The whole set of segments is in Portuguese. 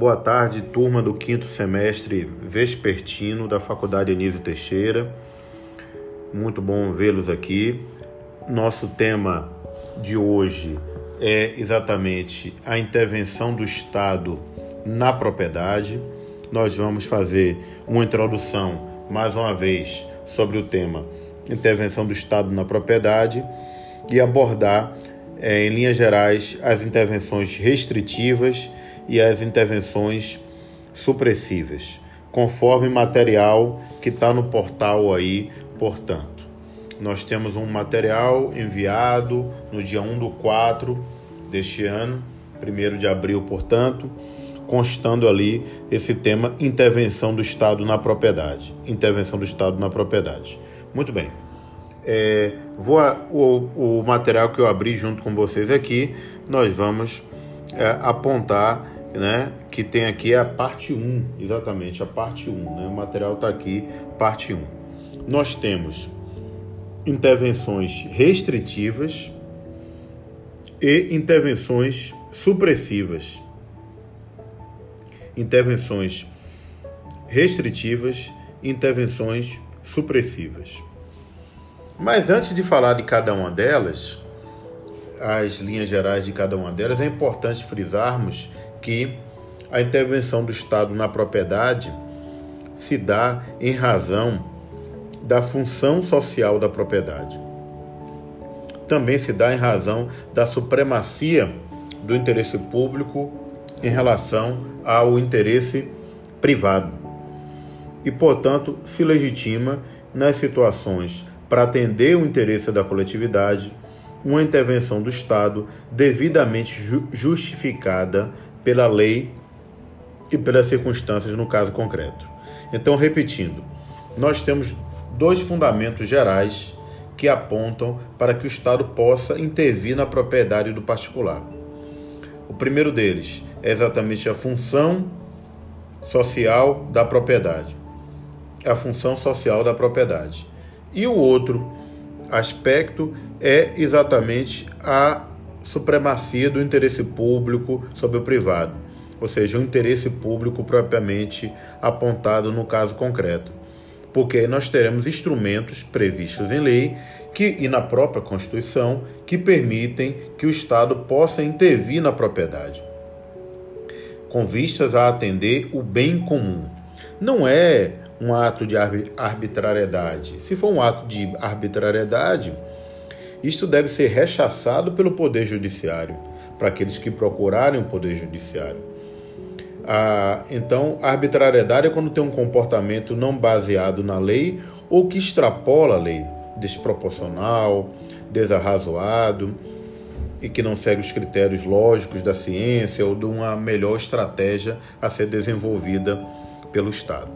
boa tarde, turma do quinto semestre vespertino da Faculdade Anísio Teixeira. Muito bom vê-los aqui. Nosso tema de hoje é exatamente a intervenção do Estado na propriedade. Nós vamos fazer uma introdução, mais uma vez, sobre o tema intervenção do Estado na propriedade e abordar, é, em linhas gerais, as intervenções restritivas e as intervenções supressivas, conforme material que está no portal aí, portanto. Nós temos um material enviado no dia 1 do 4 deste ano, 1 de abril, portanto, constando ali esse tema intervenção do Estado na propriedade. Intervenção do Estado na propriedade. Muito bem. É, vou, o, o material que eu abri junto com vocês aqui, nós vamos é, apontar né, que tem aqui a parte 1, exatamente, a parte 1. Né, o material está aqui, parte 1. Nós temos intervenções restritivas e intervenções supressivas. Intervenções restritivas, intervenções supressivas. Mas antes de falar de cada uma delas, as linhas gerais de cada uma delas, é importante frisarmos que a intervenção do Estado na propriedade se dá em razão da função social da propriedade. Também se dá em razão da supremacia do interesse público em relação ao interesse privado. E, portanto, se legitima nas situações para atender o interesse da coletividade uma intervenção do Estado devidamente justificada pela lei e pelas circunstâncias no caso concreto. Então, repetindo, nós temos dois fundamentos gerais que apontam para que o Estado possa intervir na propriedade do particular. O primeiro deles é exatamente a função social da propriedade. A função social da propriedade. E o outro aspecto é exatamente a supremacia do interesse público sobre o privado, ou seja, o interesse público propriamente apontado no caso concreto. Porque nós teremos instrumentos previstos em lei que, e na própria Constituição que permitem que o Estado possa intervir na propriedade, com vistas a atender o bem comum. Não é um ato de arbitrariedade. Se for um ato de arbitrariedade, isto deve ser rechaçado pelo Poder Judiciário, para aqueles que procurarem o Poder Judiciário. Ah, então, a arbitrariedade é quando tem um comportamento não baseado na lei ou que extrapola a lei, desproporcional, desarrazoado e que não segue os critérios lógicos da ciência ou de uma melhor estratégia a ser desenvolvida pelo Estado.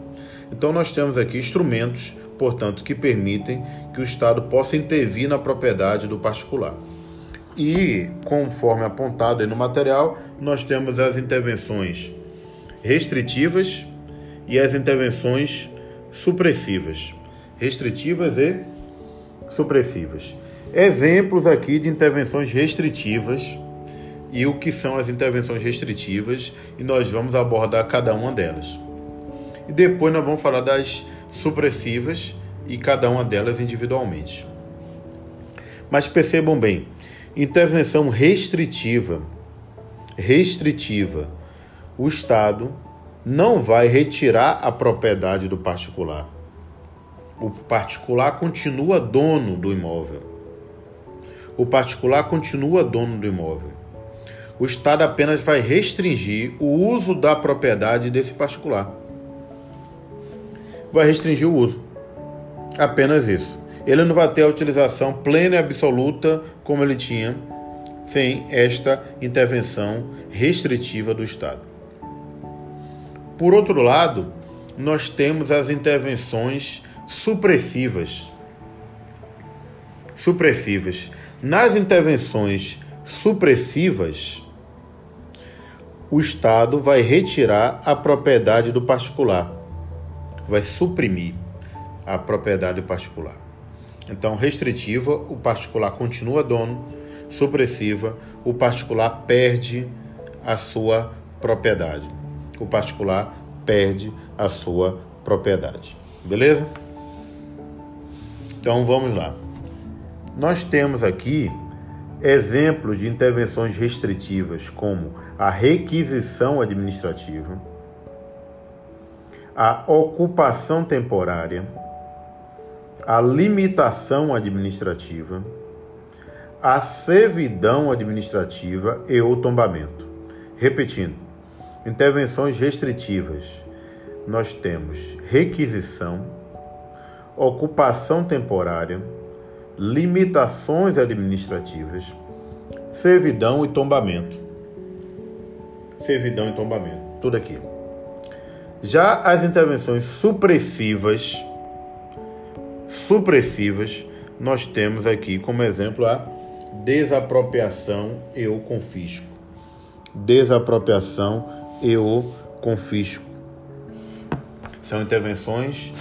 Então, nós temos aqui instrumentos portanto, que permitem que o Estado possa intervir na propriedade do particular. E, conforme apontado aí no material, nós temos as intervenções restritivas e as intervenções supressivas. Restritivas e supressivas. Exemplos aqui de intervenções restritivas e o que são as intervenções restritivas, e nós vamos abordar cada uma delas. E depois nós vamos falar das supressivas e cada uma delas individualmente. Mas percebam bem, intervenção restritiva, restritiva, o Estado não vai retirar a propriedade do particular. O particular continua dono do imóvel. O particular continua dono do imóvel. O Estado apenas vai restringir o uso da propriedade desse particular vai restringir o uso. Apenas isso. Ele não vai ter a utilização plena e absoluta como ele tinha sem esta intervenção restritiva do Estado. Por outro lado, nós temos as intervenções supressivas. Supressivas. Nas intervenções supressivas, o Estado vai retirar a propriedade do particular vai suprimir a propriedade particular. Então, restritiva, o particular continua dono, supressiva, o particular perde a sua propriedade. o particular perde a sua propriedade. Beleza? Então vamos lá. Nós temos aqui exemplos de intervenções restritivas, como a requisição administrativa, a ocupação temporária, a limitação administrativa, a servidão administrativa e o tombamento. Repetindo, intervenções restritivas, nós temos requisição, ocupação temporária, limitações administrativas, servidão e tombamento. Servidão e tombamento, tudo aquilo. Já as intervenções supressivas, supressivas, nós temos aqui como exemplo a desapropriação e o confisco. Desapropriação e o confisco. São intervenções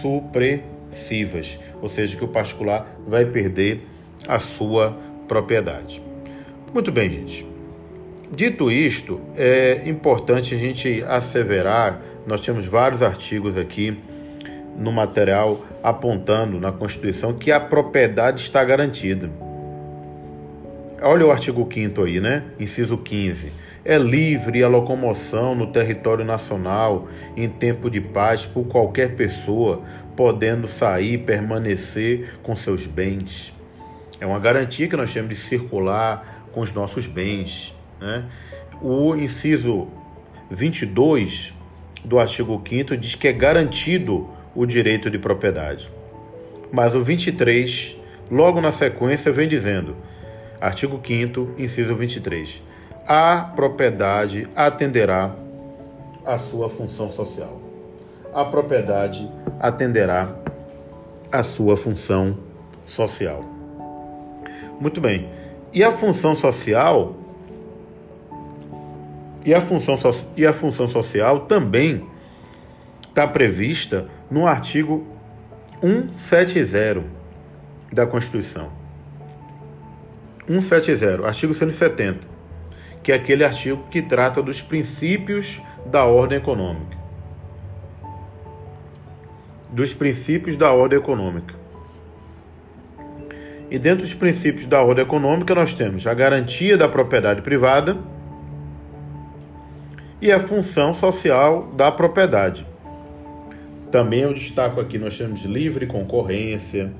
supressivas, ou seja, que o particular vai perder a sua propriedade. Muito bem, gente. Dito isto, é importante a gente asseverar, nós temos vários artigos aqui no material apontando na Constituição que a propriedade está garantida. Olha o artigo 5 aí, né? Inciso 15. É livre a locomoção no território nacional em tempo de paz por qualquer pessoa, podendo sair permanecer com seus bens. É uma garantia que nós temos de circular com os nossos bens. Né? O inciso 22 do artigo 5 diz que é garantido o direito de propriedade. Mas o 23, logo na sequência, vem dizendo Artigo 5 inciso 23. A propriedade atenderá à sua função social. A propriedade atenderá à sua função social. Muito bem. E a função social e a função, e a função social também está prevista no artigo 170 da Constituição. 170, artigo 170, que é aquele artigo que trata dos princípios da ordem econômica. Dos princípios da ordem econômica. E dentro dos princípios da ordem econômica, nós temos a garantia da propriedade privada e a função social da propriedade. Também eu destaco aqui, nós temos livre concorrência,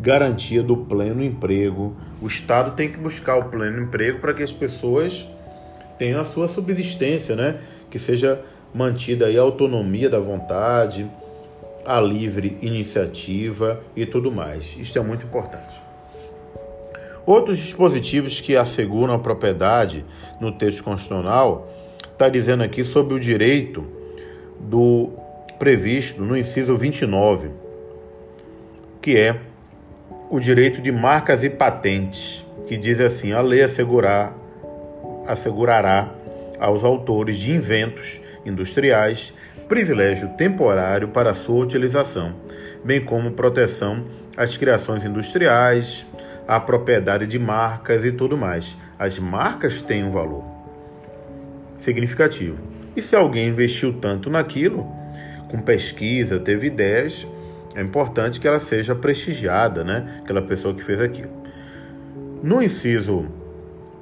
garantia do pleno emprego. O Estado tem que buscar o pleno emprego para que as pessoas tenham a sua subsistência, né? Que seja mantida aí a autonomia da vontade, a livre iniciativa e tudo mais. Isto é muito importante. Outros dispositivos que asseguram a propriedade no texto constitucional está dizendo aqui sobre o direito do previsto no inciso 29, que é o direito de marcas e patentes, que diz assim: a lei assegurar, assegurará aos autores de inventos industriais privilégio temporário para sua utilização, bem como proteção às criações industriais, à propriedade de marcas e tudo mais. As marcas têm um valor significativo. E se alguém investiu tanto naquilo, com pesquisa, teve ideias, é importante que ela seja prestigiada, né? Aquela pessoa que fez aquilo. No inciso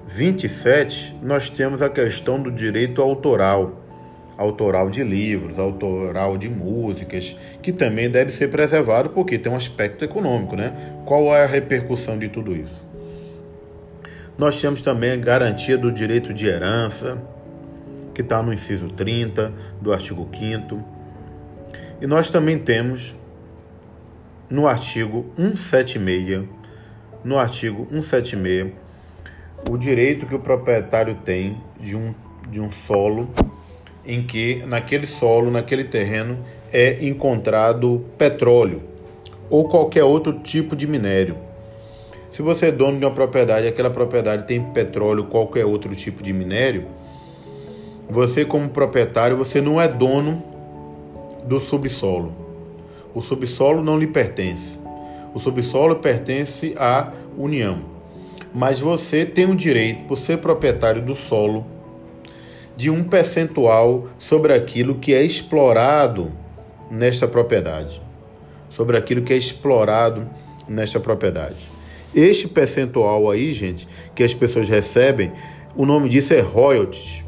27, nós temos a questão do direito autoral, autoral de livros, autoral de músicas, que também deve ser preservado porque tem um aspecto econômico, né? Qual é a repercussão de tudo isso? Nós temos também a garantia do direito de herança, que está no inciso 30 do artigo 5 E nós também temos no artigo 176, no artigo 176, o direito que o proprietário tem de um, de um solo em que naquele solo, naquele terreno, é encontrado petróleo ou qualquer outro tipo de minério. Se você é dono de uma propriedade, aquela propriedade tem petróleo, qualquer outro tipo de minério, você como proprietário, você não é dono do subsolo. O subsolo não lhe pertence. O subsolo pertence à União. Mas você tem o direito, por ser proprietário do solo, de um percentual sobre aquilo que é explorado nesta propriedade. Sobre aquilo que é explorado nesta propriedade. Este percentual aí, gente, que as pessoas recebem, o nome disso é royalties.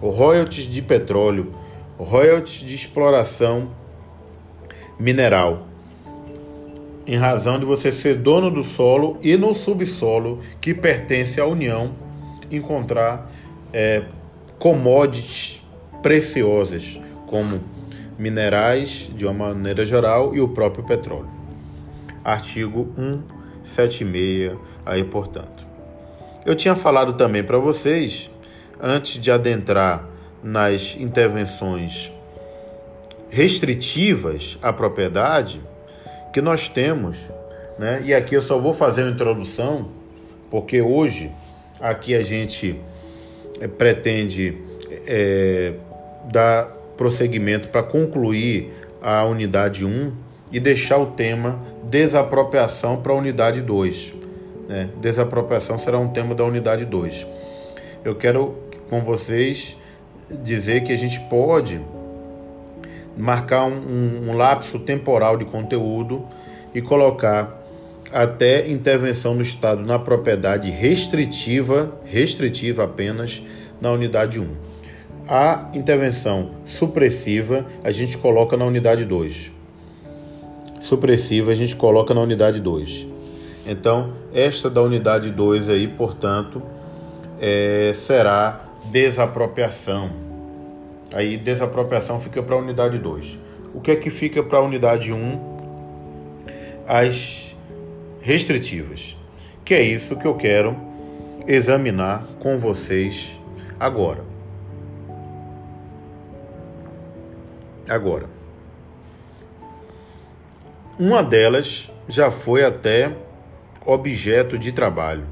Royalties de petróleo, royalties de exploração mineral. Em razão de você ser dono do solo e no subsolo que pertence à União encontrar é, commodities preciosas, como minerais de uma maneira geral e o próprio petróleo. Artigo 176 aí, portanto. Eu tinha falado também para vocês, antes de adentrar nas intervenções restritivas à propriedade, que nós temos, né? E aqui eu só vou fazer uma introdução, porque hoje aqui a gente é, pretende é, dar prosseguimento para concluir a unidade 1 e deixar o tema desapropriação para a unidade 2. Né? Desapropriação será um tema da unidade 2. Eu quero com vocês dizer que a gente pode marcar um, um lapso temporal de conteúdo e colocar até intervenção do Estado na propriedade restritiva, restritiva apenas na unidade 1. A intervenção supressiva a gente coloca na unidade 2. Supressiva a gente coloca na unidade 2. Então, esta da unidade 2 aí, portanto, é, será desapropriação. Aí, desapropriação fica para a unidade 2. O que é que fica para a unidade 1? As restritivas, que é isso que eu quero examinar com vocês agora. Agora, uma delas já foi até objeto de trabalho.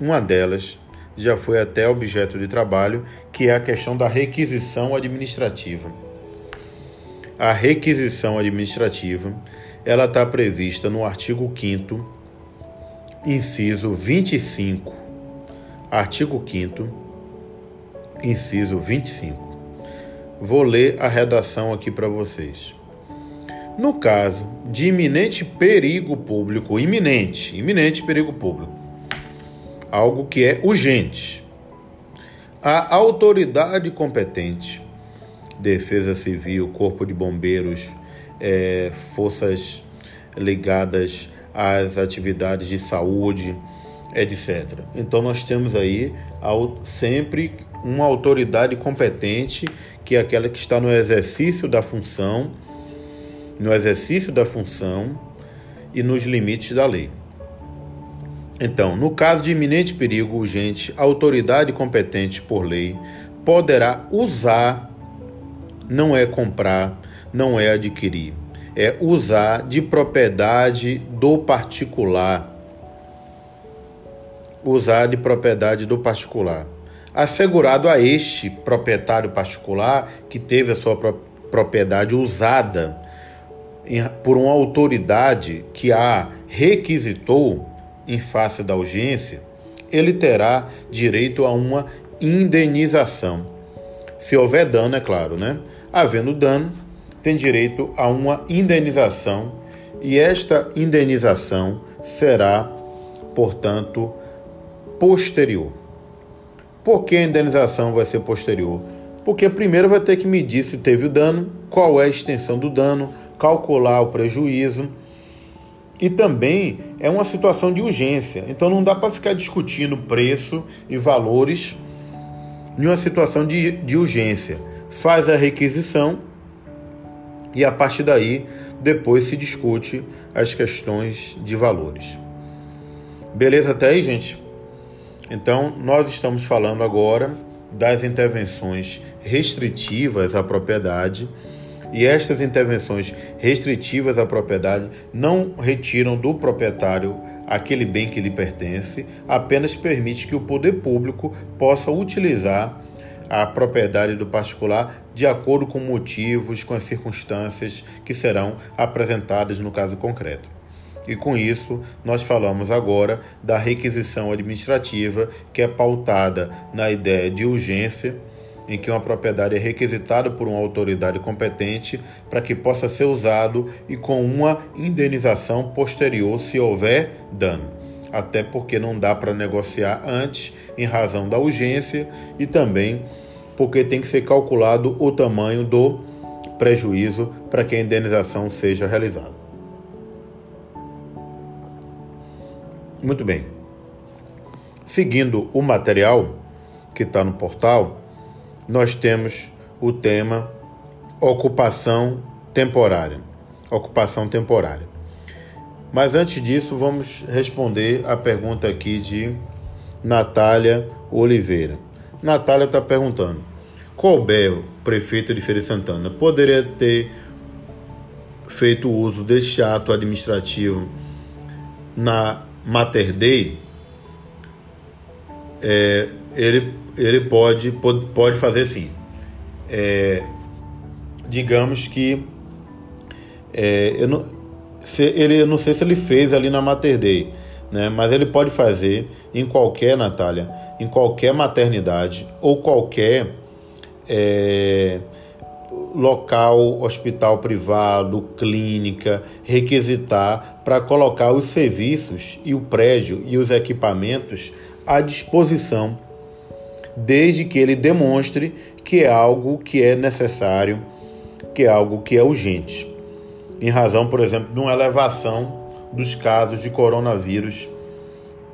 Uma delas já foi até objeto de trabalho, que é a questão da requisição administrativa. A requisição administrativa ela está prevista no artigo 5 inciso 25. Artigo 5 inciso 25. Vou ler a redação aqui para vocês. No caso de iminente perigo público, iminente, iminente perigo público, algo que é urgente, a autoridade competente, Defesa Civil, Corpo de Bombeiros, é, forças ligadas às atividades de saúde, etc. Então nós temos aí sempre uma autoridade competente, que é aquela que está no exercício da função, no exercício da função e nos limites da lei. Então, no caso de iminente perigo urgente, a autoridade competente por lei poderá usar, não é comprar, não é adquirir, é usar de propriedade do particular. Usar de propriedade do particular. Assegurado a este proprietário particular que teve a sua propriedade usada por uma autoridade que a requisitou em face da urgência, ele terá direito a uma indenização. Se houver dano, é claro, né? Havendo dano, tem direito a uma indenização e esta indenização será, portanto, posterior. Por que a indenização vai ser posterior? Porque primeiro vai ter que medir se teve o dano, qual é a extensão do dano, calcular o prejuízo. E também é uma situação de urgência, então não dá para ficar discutindo preço e valores em uma situação de, de urgência. Faz a requisição e a partir daí depois se discute as questões de valores. Beleza até aí, gente? Então, nós estamos falando agora das intervenções restritivas à propriedade. E estas intervenções restritivas à propriedade não retiram do proprietário aquele bem que lhe pertence, apenas permite que o poder público possa utilizar a propriedade do particular de acordo com motivos, com as circunstâncias que serão apresentadas no caso concreto. E com isso, nós falamos agora da requisição administrativa, que é pautada na ideia de urgência, em que uma propriedade é requisitada por uma autoridade competente para que possa ser usado e com uma indenização posterior se houver dano. Até porque não dá para negociar antes, em razão da urgência e também porque tem que ser calculado o tamanho do prejuízo para que a indenização seja realizada. Muito bem. Seguindo o material que está no portal, nós temos o tema ocupação temporária. Ocupação temporária. Mas antes disso, vamos responder a pergunta aqui de Natália Oliveira. Natália está perguntando: Colbert, prefeito de Feira Santana, poderia ter feito uso deste ato administrativo na Mater Dei? É, ele, ele pode, pode, pode fazer sim. É, digamos que é, eu não, se, ele, eu não sei se ele fez ali na Mater né? mas ele pode fazer em qualquer, Natália, em qualquer maternidade ou qualquer é, local, hospital privado, clínica, requisitar para colocar os serviços e o prédio e os equipamentos à disposição desde que ele demonstre que é algo que é necessário, que é algo que é urgente. Em razão, por exemplo, de uma elevação dos casos de coronavírus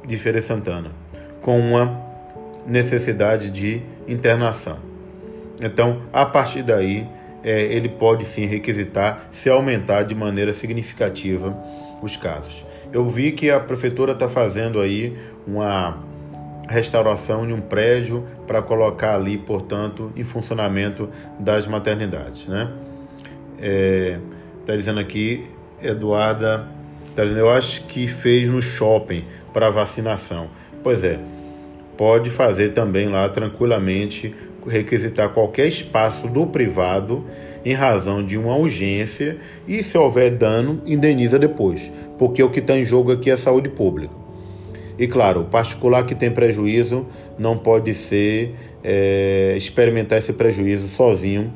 de Feira Santana, com uma necessidade de internação. Então, a partir daí, é, ele pode sim requisitar se aumentar de maneira significativa os casos. Eu vi que a prefeitura está fazendo aí uma restauração de um prédio para colocar ali, portanto, em funcionamento das maternidades. Né? É, tá dizendo aqui, Eduarda, tá dizendo, eu acho que fez no shopping para vacinação. Pois é, pode fazer também lá tranquilamente, requisitar qualquer espaço do privado em razão de uma urgência e se houver dano, indeniza depois, porque o que está em jogo aqui é saúde pública. E claro, o particular que tem prejuízo não pode ser é, experimentar esse prejuízo sozinho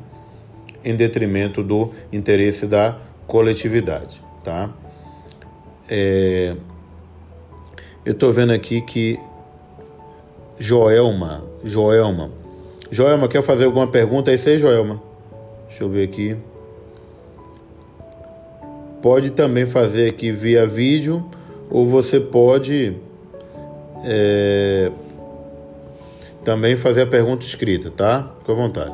em detrimento do interesse da coletividade, tá? É, eu estou vendo aqui que Joelma, Joelma, Joelma quer fazer alguma pergunta aí, sei Joelma. Deixa eu ver aqui. Pode também fazer aqui via vídeo ou você pode é, também fazer a pergunta escrita, tá? Fique à vontade.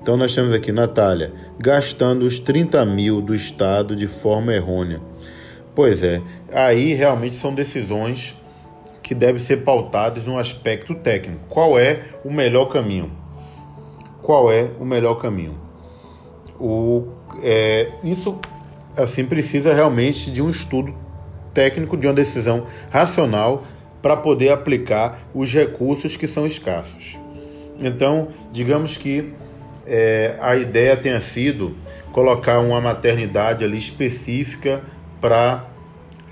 Então nós temos aqui, Natália, gastando os 30 mil do Estado de forma errônea. Pois é, aí realmente são decisões que devem ser pautadas no aspecto técnico. Qual é o melhor caminho? Qual é o melhor caminho? O, é, isso assim precisa realmente de um estudo técnico de uma decisão racional para poder aplicar os recursos que são escassos. Então, digamos que é, a ideia tenha sido colocar uma maternidade ali específica para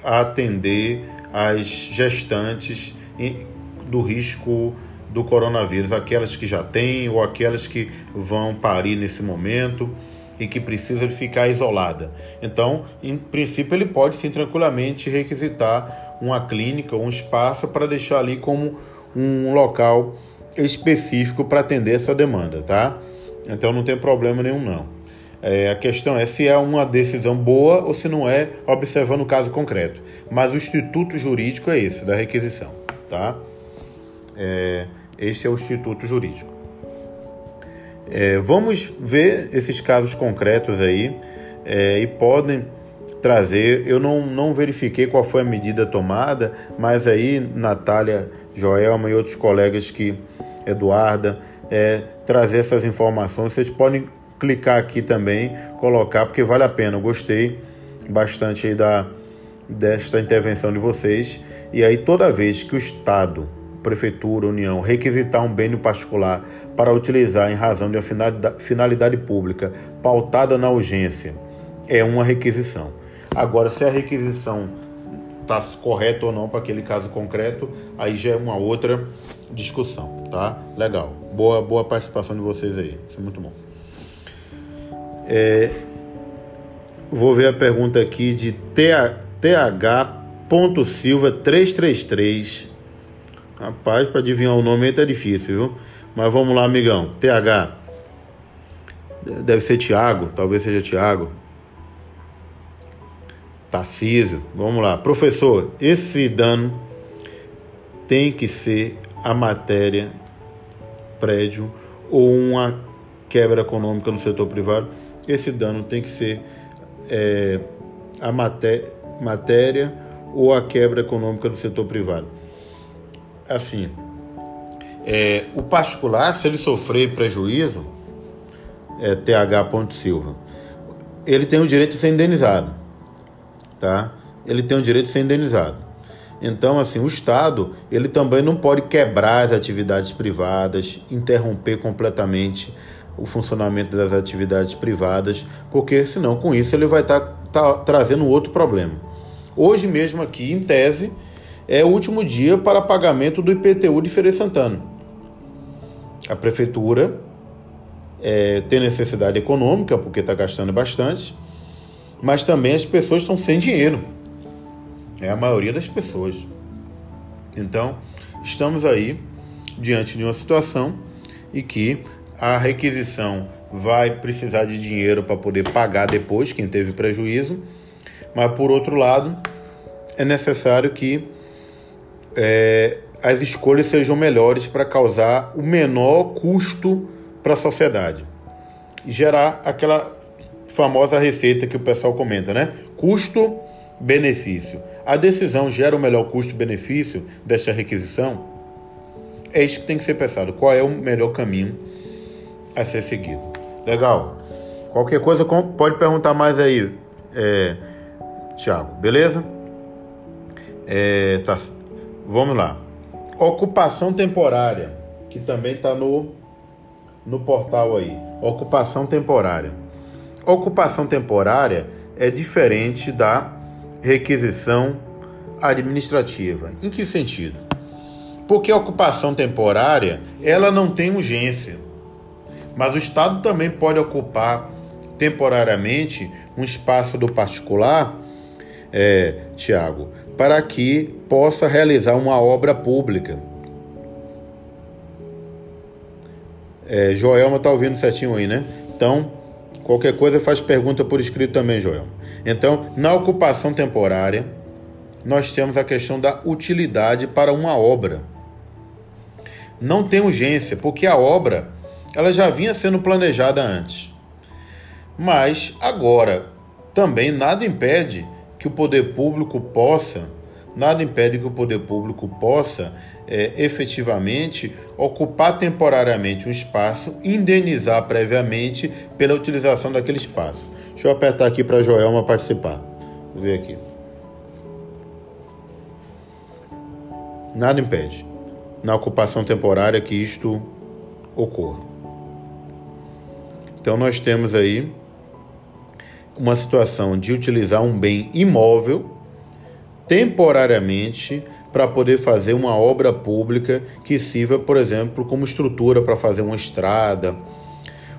atender as gestantes do risco do coronavírus, aquelas que já têm ou aquelas que vão parir nesse momento e que precisa ficar isolada. Então, em princípio, ele pode sim tranquilamente requisitar uma clínica, um espaço para deixar ali como um local específico para atender essa demanda, tá? Então não tem problema nenhum não. É, a questão é se é uma decisão boa ou se não é, observando o caso concreto. Mas o instituto jurídico é esse, da requisição, tá? É, esse é o instituto jurídico. É, vamos ver esses casos concretos aí é, e podem trazer. Eu não, não verifiquei qual foi a medida tomada, mas aí Natália, Joelma e outros colegas que, Eduarda, é, trazer essas informações. Vocês podem clicar aqui também, colocar, porque vale a pena. Eu gostei bastante da, desta intervenção de vocês. E aí, toda vez que o Estado Prefeitura, União, requisitar um bem particular para utilizar em razão de uma finalidade pública pautada na urgência é uma requisição. Agora, se a requisição está correto ou não para aquele caso concreto, aí já é uma outra discussão, tá? Legal. Boa, boa participação de vocês aí. Isso é muito bom. É, vou ver a pergunta aqui de th.silva 333. Rapaz, para adivinhar o nome aí tá difícil, viu? Mas vamos lá, amigão. TH. Deve ser Tiago, talvez seja Tiago. Tarcísio, vamos lá. Professor, esse dano tem que ser a matéria prédio ou uma quebra econômica no setor privado? Esse dano tem que ser é, a maté matéria ou a quebra econômica do setor privado? Assim, é, o particular, se ele sofrer prejuízo, é, TH. Silva, ele tem o direito de ser indenizado tá? Ele tem o direito de ser indenizado. Então, assim, o Estado, ele também não pode quebrar as atividades privadas, interromper completamente o funcionamento das atividades privadas, porque senão com isso ele vai estar tá, tá trazendo outro problema. Hoje mesmo aqui, em tese, é o último dia para pagamento do IPTU de Feira Santana. A prefeitura é, tem necessidade econômica, porque está gastando bastante, mas também as pessoas estão sem dinheiro. É a maioria das pessoas. Então, estamos aí diante de uma situação e que a requisição vai precisar de dinheiro para poder pagar depois quem teve prejuízo, mas por outro lado, é necessário que é, as escolhas sejam melhores para causar o menor custo para a sociedade e gerar aquela famosa receita que o pessoal comenta, né? Custo-benefício. A decisão gera o melhor custo-benefício desta requisição? É isso que tem que ser pensado. Qual é o melhor caminho a ser seguido? Legal. Qualquer coisa pode perguntar mais aí, é, Tiago. Beleza? É, tá. Vamos lá. Ocupação temporária, que também está no, no portal aí. Ocupação temporária. Ocupação temporária é diferente da requisição administrativa. Em que sentido? Porque a ocupação temporária, ela não tem urgência. Mas o Estado também pode ocupar temporariamente um espaço do particular, é, Tiago, para que possa realizar uma obra pública. É, Joelma está ouvindo certinho aí, né? Então, Qualquer coisa faz pergunta por escrito também, Joel. Então, na ocupação temporária, nós temos a questão da utilidade para uma obra. Não tem urgência, porque a obra ela já vinha sendo planejada antes. Mas agora também nada impede que o poder público possa nada impede que o poder público possa é, efetivamente ocupar temporariamente um espaço, indenizar previamente pela utilização daquele espaço. Deixa eu apertar aqui para a Joelma participar. Vou ver aqui. Nada impede, na ocupação temporária, que isto ocorra. Então, nós temos aí uma situação de utilizar um bem imóvel temporariamente para poder fazer uma obra pública que sirva, por exemplo, como estrutura para fazer uma estrada,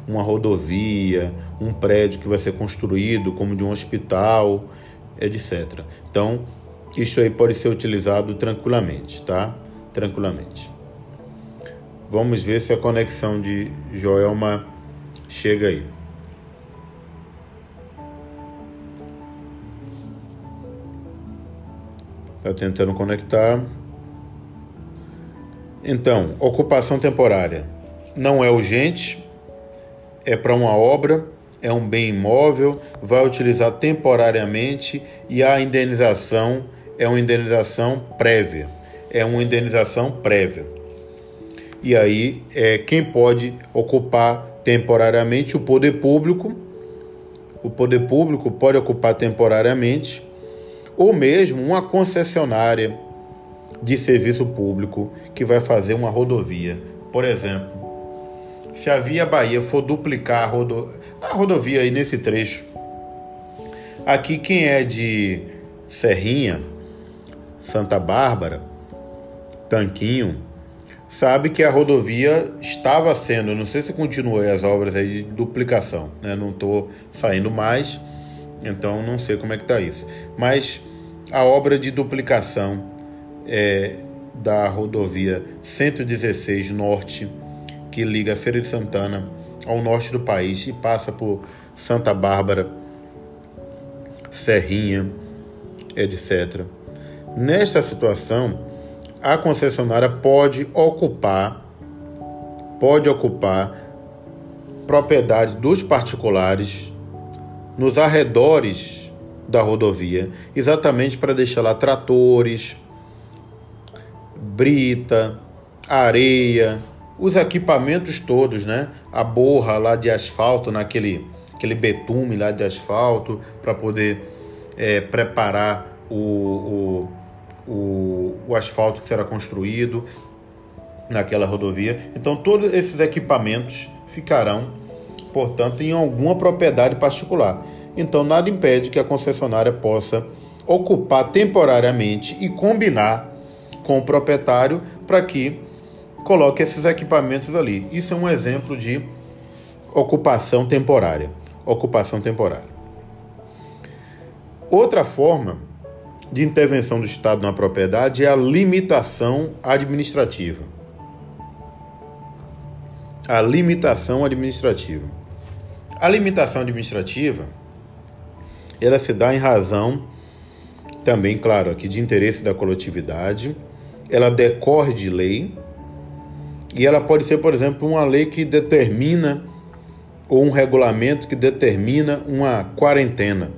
uma rodovia, um prédio que vai ser construído, como de um hospital, etc. Então, isso aí pode ser utilizado tranquilamente, tá? Tranquilamente. Vamos ver se a conexão de Joelma chega aí. Está tentando conectar. Então, ocupação temporária não é urgente, é para uma obra, é um bem imóvel, vai utilizar temporariamente e a indenização é uma indenização prévia. É uma indenização prévia. E aí, é, quem pode ocupar temporariamente? O poder público. O poder público pode ocupar temporariamente ou mesmo uma concessionária de serviço público que vai fazer uma rodovia. Por exemplo, se a Via Bahia for duplicar a, rodo... a rodovia aí nesse trecho, aqui quem é de Serrinha Santa Bárbara, Tanquinho, sabe que a rodovia estava sendo, não sei se continua as obras aí de duplicação, né? Não estou saindo mais, então não sei como é que está isso. Mas a obra de duplicação é, da rodovia 116 Norte, que liga Feira de Santana ao norte do país e passa por Santa Bárbara, Serrinha, etc. Nesta situação, a concessionária pode ocupar pode ocupar propriedade dos particulares nos arredores da rodovia, exatamente para deixar lá tratores, brita, areia, os equipamentos todos, né? A borra lá de asfalto, naquele aquele betume lá de asfalto, para poder é, preparar o, o, o, o asfalto que será construído naquela rodovia. Então, todos esses equipamentos ficarão, portanto, em alguma propriedade particular. Então, nada impede que a concessionária possa ocupar temporariamente e combinar com o proprietário para que coloque esses equipamentos ali. Isso é um exemplo de ocupação temporária. Ocupação temporária. Outra forma de intervenção do Estado na propriedade é a limitação administrativa. A limitação administrativa. A limitação administrativa ela se dá em razão também, claro, aqui de interesse da coletividade, ela decorre de lei e ela pode ser, por exemplo, uma lei que determina ou um regulamento que determina uma quarentena.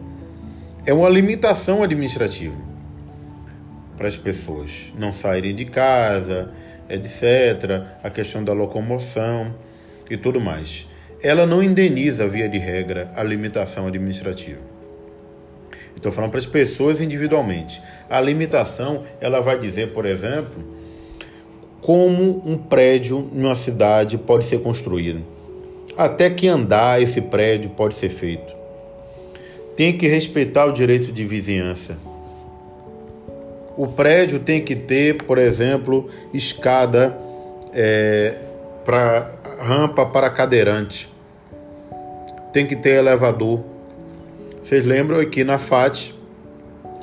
É uma limitação administrativa para as pessoas não saírem de casa, etc. A questão da locomoção e tudo mais. Ela não indeniza, via de regra, a limitação administrativa. Estou falando para as pessoas individualmente. A limitação, ela vai dizer, por exemplo, como um prédio em uma cidade pode ser construído. Até que andar esse prédio pode ser feito. Tem que respeitar o direito de vizinhança. O prédio tem que ter, por exemplo, escada é, para rampa para cadeirante. Tem que ter elevador. Vocês lembram aqui na FAT,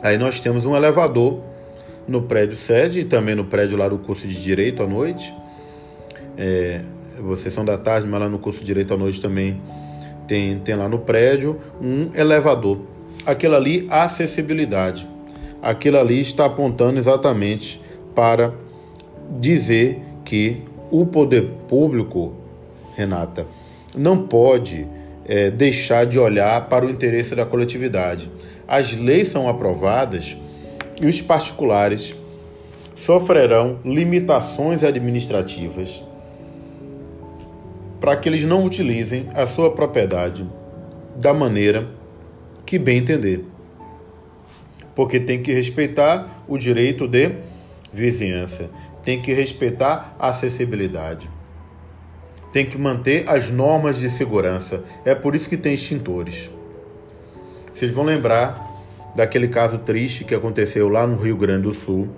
aí nós temos um elevador no prédio sede e também no prédio lá do curso de Direito à noite. É, vocês são da tarde, mas lá no curso de Direito à noite também tem, tem lá no prédio um elevador. Aquilo ali, acessibilidade. Aquilo ali está apontando exatamente para dizer que o poder público, Renata, não pode é, deixar de olhar para o interesse da coletividade. As leis são aprovadas e os particulares sofrerão limitações administrativas para que eles não utilizem a sua propriedade da maneira que bem entender. Porque tem que respeitar o direito de vizinhança, tem que respeitar a acessibilidade, tem que manter as normas de segurança. É por isso que tem extintores. Vocês vão lembrar daquele caso triste que aconteceu lá no Rio Grande do Sul,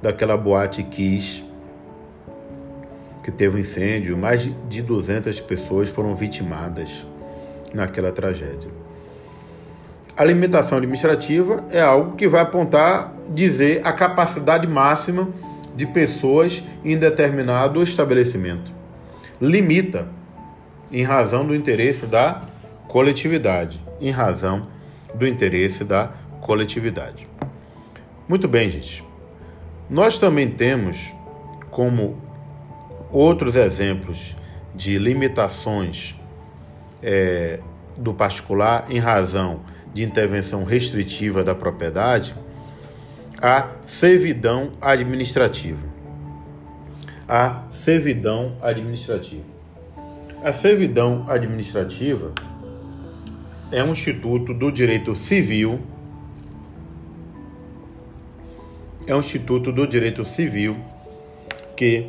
daquela boate Kiss, que teve um incêndio, mais de 200 pessoas foram vitimadas naquela tragédia. A limitação administrativa é algo que vai apontar, dizer a capacidade máxima de pessoas em determinado estabelecimento. Limita em razão do interesse da coletividade, em razão do interesse da coletividade. Muito bem, gente. Nós também temos como outros exemplos de limitações é, do particular em razão de intervenção restritiva da propriedade a servidão administrativa. A servidão administrativa. A servidão administrativa é um instituto do direito civil é um instituto do direito civil que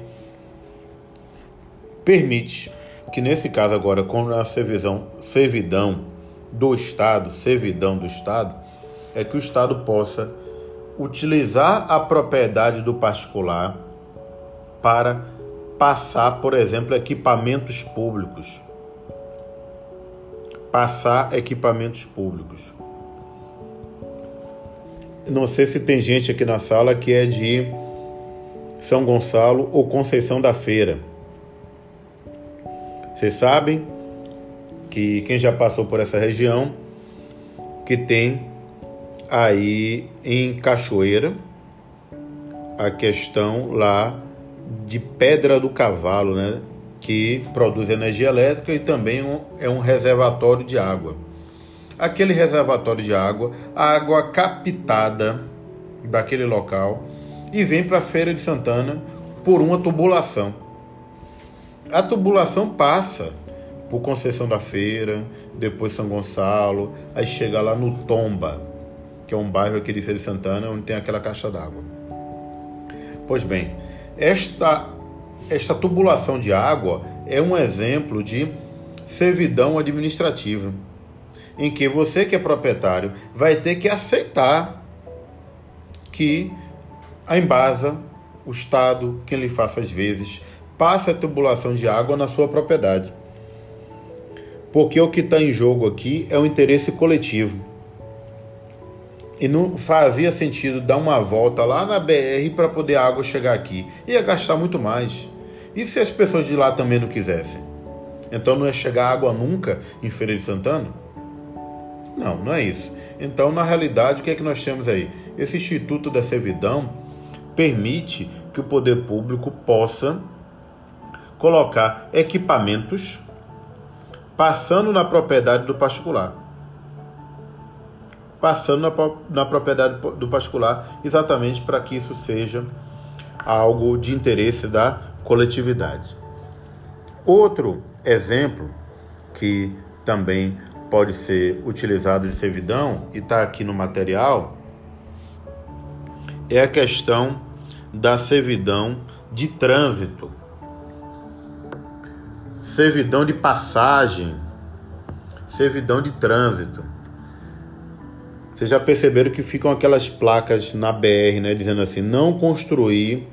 permite que nesse caso agora com a servidão, servidão do Estado, servidão do Estado, é que o Estado possa utilizar a propriedade do particular para passar, por exemplo, equipamentos públicos. Passar equipamentos públicos. Não sei se tem gente aqui na sala que é de São Gonçalo ou Conceição da Feira. Vocês sabem que quem já passou por essa região que tem aí em Cachoeira a questão lá de Pedra do Cavalo, né? Que produz energia elétrica e também é um reservatório de água. Aquele reservatório de água, a água captada daquele local e vem para a Feira de Santana por uma tubulação. A tubulação passa por Conceição da Feira, depois São Gonçalo, aí chega lá no Tomba, que é um bairro aqui de Feira de Santana, onde tem aquela caixa d'água. Pois bem, esta, esta tubulação de água é um exemplo de servidão administrativa, em que você que é proprietário vai ter que aceitar que a Embasa, o Estado, quem lhe faça as vezes, passe a tubulação de água na sua propriedade porque o que está em jogo aqui é o interesse coletivo. E não fazia sentido dar uma volta lá na BR para poder a água chegar aqui. Ia gastar muito mais. E se as pessoas de lá também não quisessem? Então não ia chegar água nunca em Feira de Santana? Não, não é isso. Então, na realidade, o que é que nós temos aí? Esse Instituto da Servidão permite que o poder público possa colocar equipamentos passando na propriedade do particular. Passando na, na propriedade do particular, exatamente para que isso seja algo de interesse da coletividade. Outro exemplo que também pode ser utilizado de servidão e está aqui no material é a questão da servidão de trânsito servidão de passagem, servidão de trânsito. Vocês já perceberam que ficam aquelas placas na BR, né, dizendo assim: não construir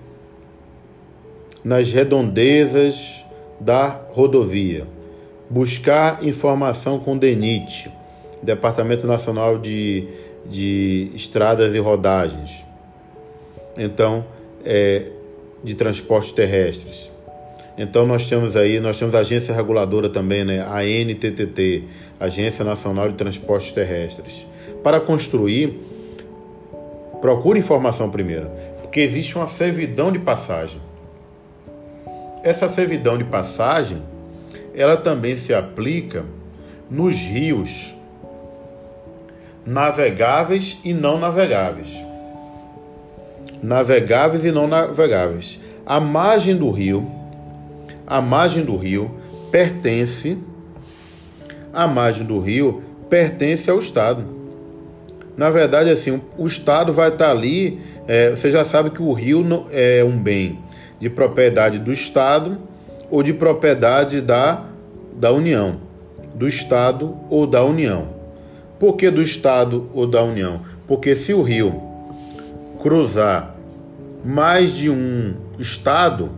nas redondezas da rodovia. Buscar informação com DENIT, Departamento Nacional de, de Estradas e Rodagens. Então, é, de transportes terrestres. Então nós temos aí, nós temos a agência reguladora também, né, a NTTT, Agência Nacional de Transportes Terrestres. Para construir, procure informação primeiro, porque existe uma servidão de passagem. Essa servidão de passagem, ela também se aplica nos rios navegáveis e não navegáveis. Navegáveis e não navegáveis. A margem do rio a margem do rio pertence a margem do rio pertence ao Estado. Na verdade, assim, o Estado vai estar ali. É, você já sabe que o rio é um bem de propriedade do Estado ou de propriedade da, da União, do Estado ou da União. Por que do Estado ou da União? Porque se o rio cruzar mais de um estado,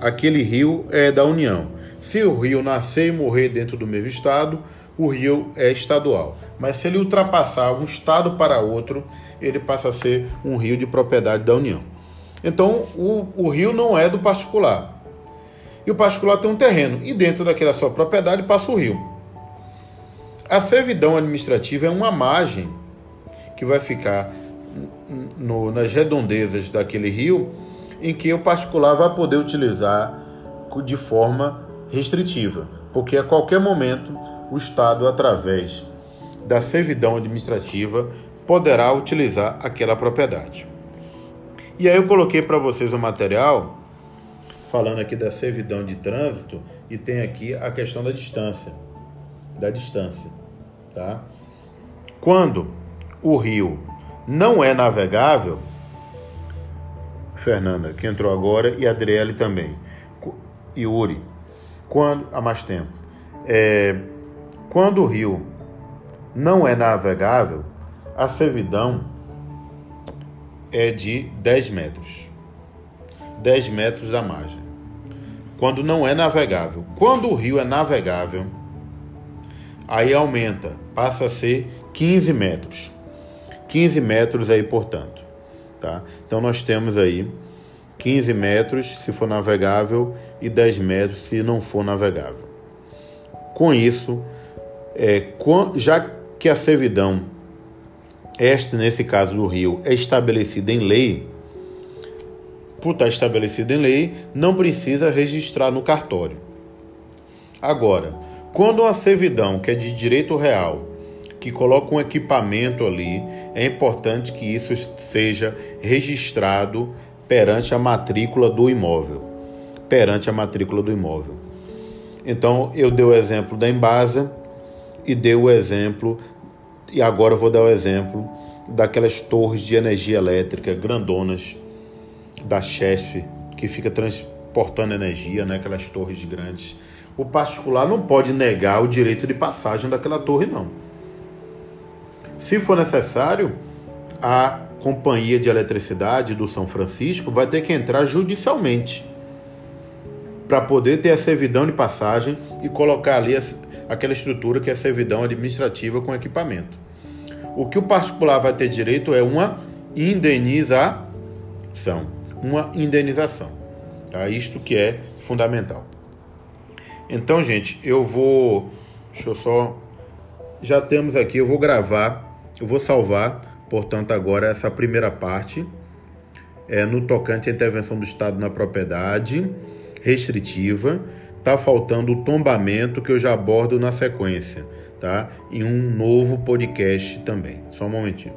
aquele rio é da União. Se o rio nascer e morrer dentro do mesmo estado, o rio é estadual. Mas se ele ultrapassar um estado para outro, ele passa a ser um rio de propriedade da União. Então, o, o rio não é do particular. E o particular tem um terreno, e dentro daquela sua propriedade passa o rio. A servidão administrativa é uma margem que vai ficar no, nas redondezas daquele rio em que o particular vai poder utilizar de forma restritiva, porque a qualquer momento o Estado, através da servidão administrativa, poderá utilizar aquela propriedade. E aí eu coloquei para vocês o material falando aqui da servidão de trânsito e tem aqui a questão da distância, da distância, tá? Quando o rio não é navegável, Fernanda, que entrou agora, e Adriele também. Yuri, quando, há mais tempo. É, quando o rio não é navegável, a servidão é de 10 metros. 10 metros da margem. Quando não é navegável. Quando o rio é navegável, aí aumenta, passa a ser 15 metros. 15 metros aí, portanto. Tá? Então nós temos aí 15 metros se for navegável e 10 metros se não for navegável. Com isso, é, já que a servidão, esta nesse caso do rio, é estabelecida em lei, por estar estabelecida em lei, não precisa registrar no cartório. Agora, quando uma servidão que é de direito real, que coloca um equipamento ali, é importante que isso seja registrado perante a matrícula do imóvel. Perante a matrícula do imóvel. Então, eu dei o exemplo da Embasa e dei o exemplo, e agora eu vou dar o exemplo daquelas torres de energia elétrica grandonas da Chesf, que fica transportando energia, né, aquelas torres grandes. O particular não pode negar o direito de passagem daquela torre, não. Se for necessário, a companhia de eletricidade do São Francisco vai ter que entrar judicialmente para poder ter a servidão de passagem e colocar ali aquela estrutura que é servidão administrativa com equipamento. O que o particular vai ter direito é uma indenização, uma indenização. Tá? Isto que é fundamental. Então, gente, eu vou, deixa eu só, já temos aqui, eu vou gravar, eu vou salvar Portanto, agora essa primeira parte é no tocante à intervenção do Estado na propriedade restritiva, tá faltando o tombamento que eu já abordo na sequência, tá? Em um novo podcast também. Só um momentinho.